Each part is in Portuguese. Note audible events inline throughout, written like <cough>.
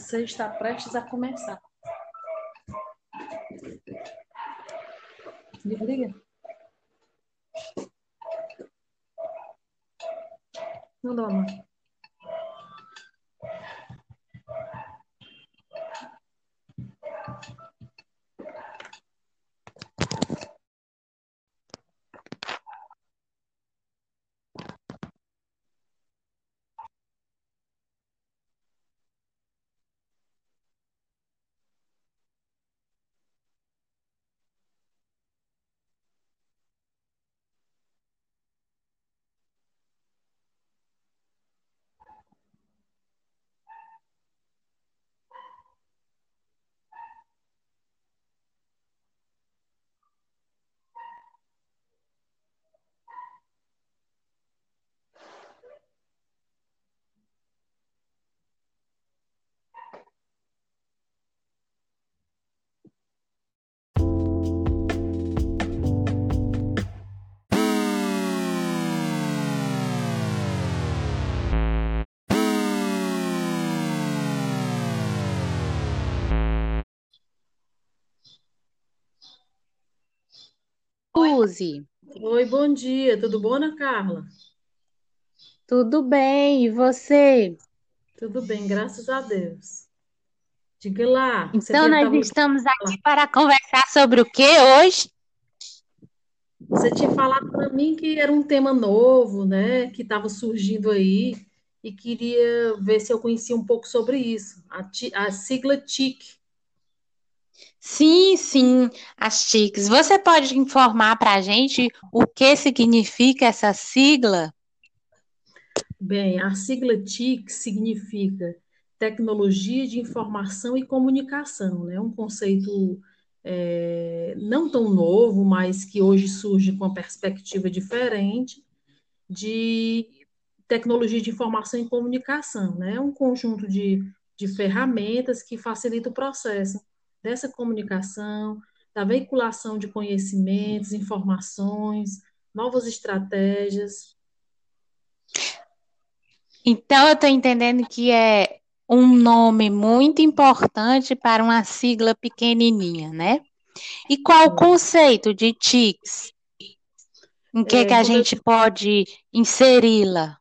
Você está prestes a começar. Liga, liga. Não dá, Suzy, Oi, bom dia. Tudo bom, Ana Carla? tudo bem? E você? Tudo bem, graças a Deus. Diga lá, Então, nós estava estamos aqui para conversar sobre o que hoje? Você tinha falado para mim que era um tema novo, né, que estava surgindo aí, e queria ver se eu conhecia um pouco sobre isso. A, a sigla TIC. Sim, sim, as TICs. Você pode informar para a gente o que significa essa sigla? Bem, a sigla TIC significa Tecnologia de Informação e Comunicação, né? Um conceito é, não tão novo, mas que hoje surge com uma perspectiva diferente de tecnologia de informação e comunicação, né? Um conjunto de, de ferramentas que facilita o processo dessa comunicação, da veiculação de conhecimentos, informações, novas estratégias. Então, eu estou entendendo que é um nome muito importante para uma sigla pequenininha, né? E qual o conceito de TICs? Em que que É, a como eu gente pode inseri-la?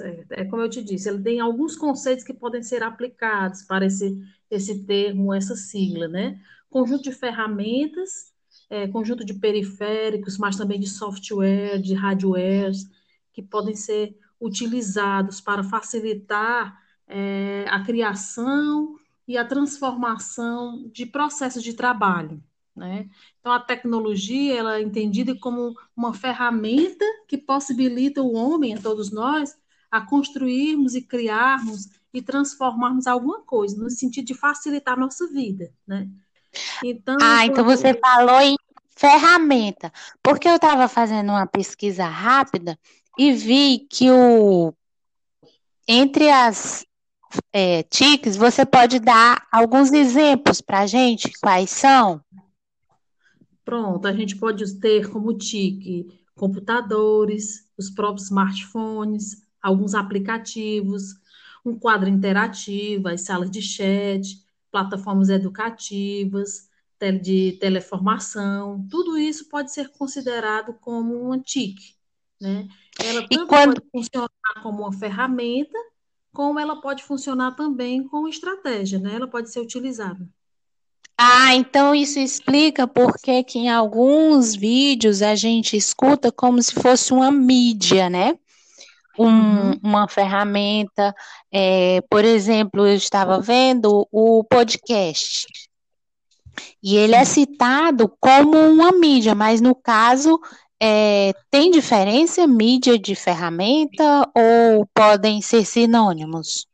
Certo. É como eu te disse, ele tem alguns conceitos que podem ser aplicados para esse, esse termo, essa sigla, né? Conjunto de ferramentas, é, conjunto de periféricos, mas também de software, de hardwares, que podem ser utilizados para facilitar, é, a criação e a transformação de processos de trabalho, né? Então, a tecnologia, ela é entendida como uma ferramenta que possibilita o homem, a todos nós, a construirmos e criarmos e transformarmos alguma coisa, no sentido de facilitar a nossa vida, né? Então, Ah, então você falou em ferramenta, porque eu estava fazendo uma pesquisa rápida e vi que o entre as é, TICs você pode dar alguns exemplos para a gente, quais são? pronto, a gente pode ter como TIC computadores, os próprios smartphones, alguns aplicativos, um quadro interativo, as salas de chat, plataformas educativas, de teleformação, tudo isso pode ser considerado como uma TIC, né? Ela E tanto quando pode funcionar como uma ferramenta, como ela pode funcionar também como estratégia, né? Ela pode ser utilizada. Ah, então isso explica por que em alguns vídeos a gente escuta como se fosse uma mídia, né? Um- Uhum. uma ferramenta. é, por exemplo, eu estava vendo o podcast. E ele é citado como uma mídia, mas no caso, é, tem diferença mídia de ferramenta ou podem ser sinônimos?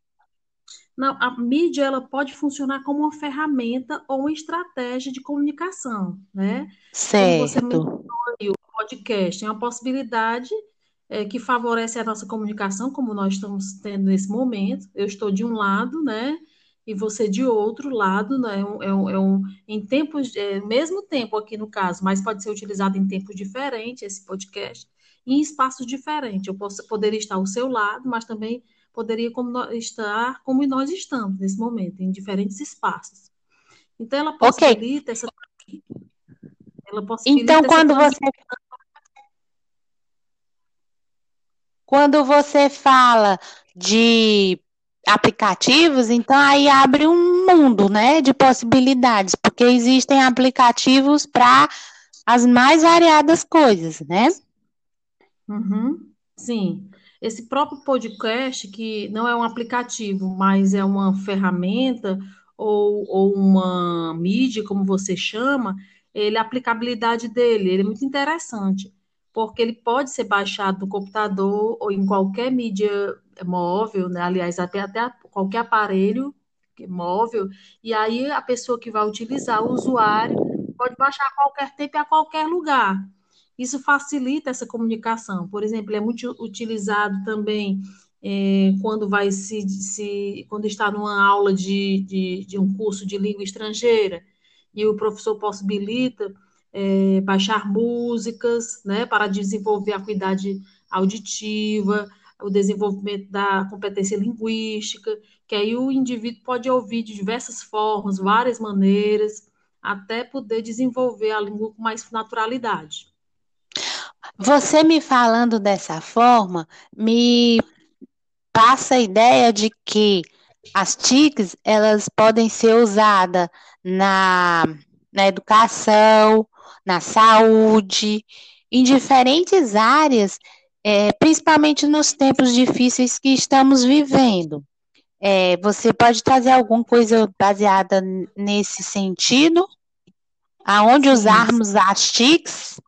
Não, a mídia ela pode funcionar como uma ferramenta ou uma estratégia de comunicação, né? Como você mencionou Certo. aí, o podcast é uma possibilidade é, que favorece a nossa comunicação, como nós estamos tendo nesse momento. Eu estou de um lado, né? E você de outro lado, né? É um, é um, é um- em tempos, é, mesmo tempo aqui no caso, mas pode ser utilizado em tempos diferentes, esse podcast, em espaços diferentes. Eu posso, poderia estar ao seu lado, mas também poderia como estar como nós estamos nesse momento, em diferentes espaços. Então, ela possibilita okay. essa. Ela possibilita então, quando você. Quando você fala de aplicativos, então aí abre um mundo, né, de possibilidades, porque existem aplicativos para as mais variadas coisas, né? Uhum, sim. Esse próprio podcast, que não é um aplicativo, mas é uma ferramenta ou, ou uma mídia, como você chama, ele, a aplicabilidade dele, ele é muito interessante, porque ele pode ser baixado no computador ou em qualquer mídia móvel, né? aliás, até, até qualquer aparelho móvel, e aí a pessoa que vai utilizar, o usuário, pode baixar a qualquer tempo e a qualquer lugar. Isso facilita essa comunicação. Por exemplo, é muito utilizado também é, quando vai se, se, quando está numa aula de, de, de, um curso de língua estrangeira e o professor possibilita é, baixar músicas, né, para desenvolver a acuidade auditiva, o desenvolvimento da competência linguística, que aí o indivíduo pode ouvir de diversas formas, várias maneiras, até poder desenvolver a língua com mais naturalidade. Você me falando dessa forma, me passa a ideia de que as TICs, elas podem ser usadas na, na educação, na saúde, em diferentes áreas, é, principalmente nos tempos difíceis que estamos vivendo. É, você pode trazer alguma coisa baseada nesse sentido? Aonde usarmos as TICs?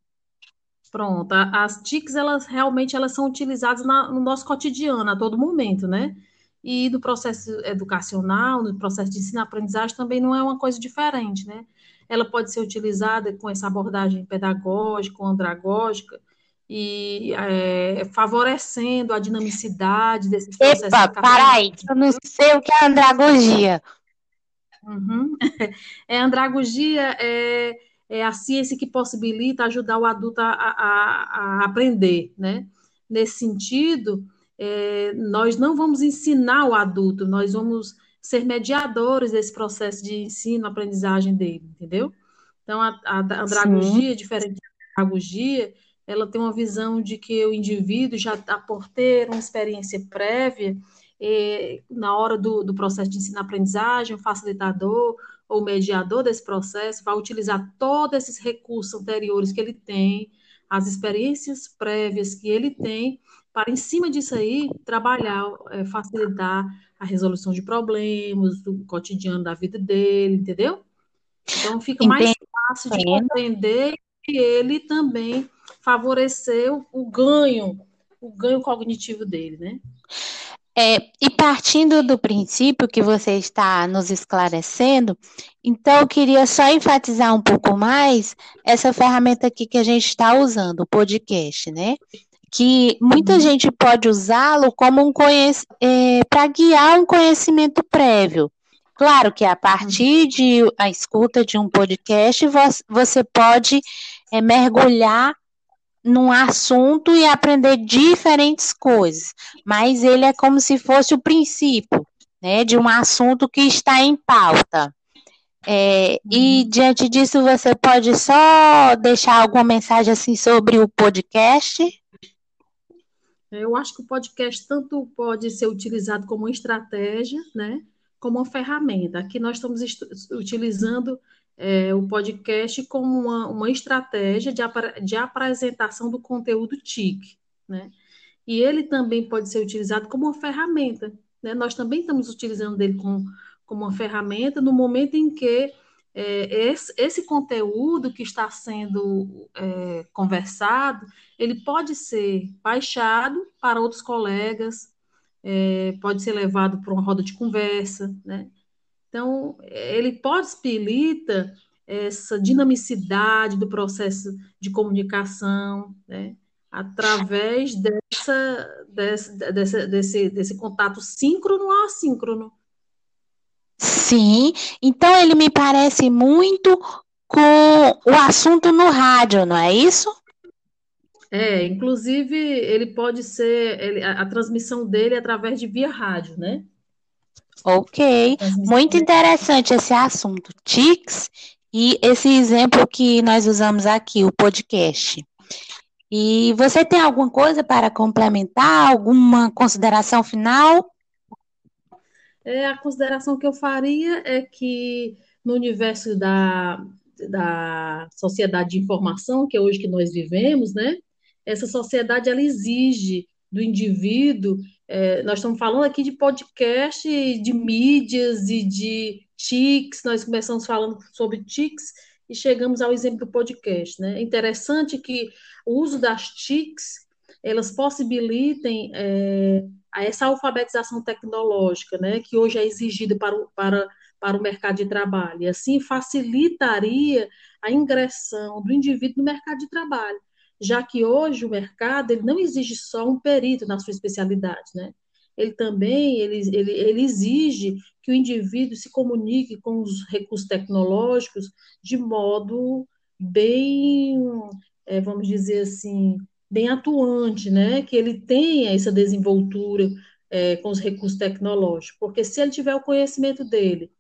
Pronto, as TICs, elas realmente elas são utilizadas na, no nosso cotidiano, a todo momento, né? E do processo educacional, no processo de ensino-aprendizagem também não é uma coisa diferente, né? Ela pode ser utilizada com essa abordagem pedagógica ou andragógica, e é, favorecendo a dinamicidade desses processos. Epa, peraí, eu não sei o que é andragogia. Uhum. <laughs> É, andragogia é, é a ciência que possibilita ajudar o adulto a, a, a aprender, né? Nesse sentido, é, nós não vamos ensinar o adulto, nós vamos ser mediadores desse processo de ensino, aprendizagem dele, entendeu? Então, a, a andragogia, Sim. diferente da andragogia, ela tem uma visão de que o indivíduo já por ter uma experiência prévia, eh, na hora do, do processo de ensino-aprendizagem, o facilitador ou mediador desse processo vai utilizar todos esses recursos anteriores que ele tem, as experiências prévias que ele tem, para, em cima disso aí, trabalhar, é, facilitar a resolução de problemas do cotidiano da vida dele, entendeu? Então, fica mais fácil de compreender que ele também favorecer o, o ganho, o ganho cognitivo dele, né? É, e partindo do princípio que você está nos esclarecendo, então eu queria só enfatizar um pouco mais essa ferramenta aqui que a gente está usando, o podcast, né? Que muita uhum. gente pode usá-lo como um é, para guiar um conhecimento prévio. Claro que a partir uhum. de a escuta de um podcast, você pode é, mergulhar num assunto e aprender diferentes coisas, mas ele é como se fosse o princípio, né, de um assunto que está em pauta. É, e uhum. diante disso, você pode só deixar alguma mensagem assim sobre o podcast? Eu acho que o podcast tanto pode ser utilizado como uma estratégia, né, como uma ferramenta. Aqui nós estamos utilizando é, o podcast como uma, uma estratégia de, de apresentação do conteúdo TIC, né? E ele também pode ser utilizado como uma ferramenta, né? Nós também estamos utilizando dele como, como uma ferramenta no momento em que é, esse, esse, conteúdo que está sendo é, conversado, ele pode ser baixado para outros colegas, é, pode ser levado para uma roda de conversa, né? Então, ele possibilita essa dinamicidade do processo de comunicação, né? através dessa, dessa, desse, desse contato síncrono ou assíncrono. Sim, então ele me parece muito com o assunto no rádio, não é isso? É, inclusive ele pode ser, ele- a, a transmissão dele é através de via rádio, né? Ok, muito interessante esse assunto, tics, e esse exemplo que nós usamos aqui, o podcast. E você tem alguma coisa para complementar? Alguma consideração final? É, a consideração que eu faria é que no universo da, da sociedade de informação, que é hoje que nós vivemos, né? Essa sociedade ela exige do indivíduo. é, nós estamos falando aqui de podcast, de mídias e de TICs. Nós começamos falando sobre TICs e chegamos ao exemplo do podcast, né? É interessante que o uso das TICs elas possibilitem é, a essa alfabetização tecnológica, né, que hoje é exigida para o, para, para o mercado de trabalho. E assim facilitaria a ingressão do indivíduo no mercado de trabalho, já que hoje o mercado ele não exige só um perito na sua especialidade, né? Ele também ele, ele, ele exige que o indivíduo se comunique com os recursos tecnológicos de modo bem, é, vamos dizer assim, bem atuante, né? Que ele tenha essa desenvoltura é, com os recursos tecnológicos, porque se ele tiver o conhecimento dele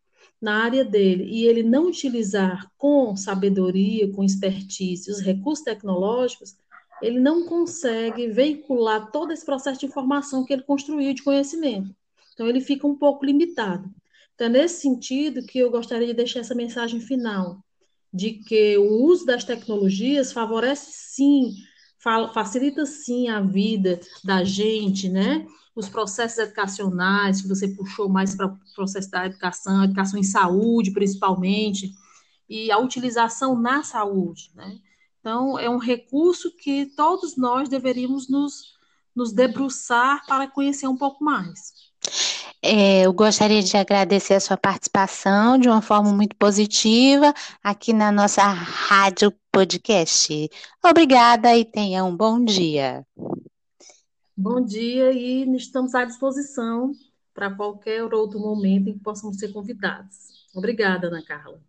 na área dele e ele não utilizar com sabedoria, com expertise os recursos tecnológicos, ele não consegue veicular todo esse processo de informação que ele construiu de conhecimento. Então ele fica um pouco limitado. Então, é nesse sentido que eu gostaria de deixar essa mensagem final, de que o uso das tecnologias favorece sim facilita sim a vida da gente, né? Os processos educacionais, que você puxou mais para o processo da educação, educação em saúde, principalmente, e a utilização na saúde, né? Então, é um recurso que todos nós deveríamos nos, nos debruçar para conhecer um pouco mais. É, eu gostaria de agradecer a sua participação de uma forma muito positiva aqui na nossa rádio podcast. Obrigada e tenha um bom dia. Bom dia e estamos à disposição para qualquer outro momento em que possamos ser convidados. Obrigada, Ana Carla.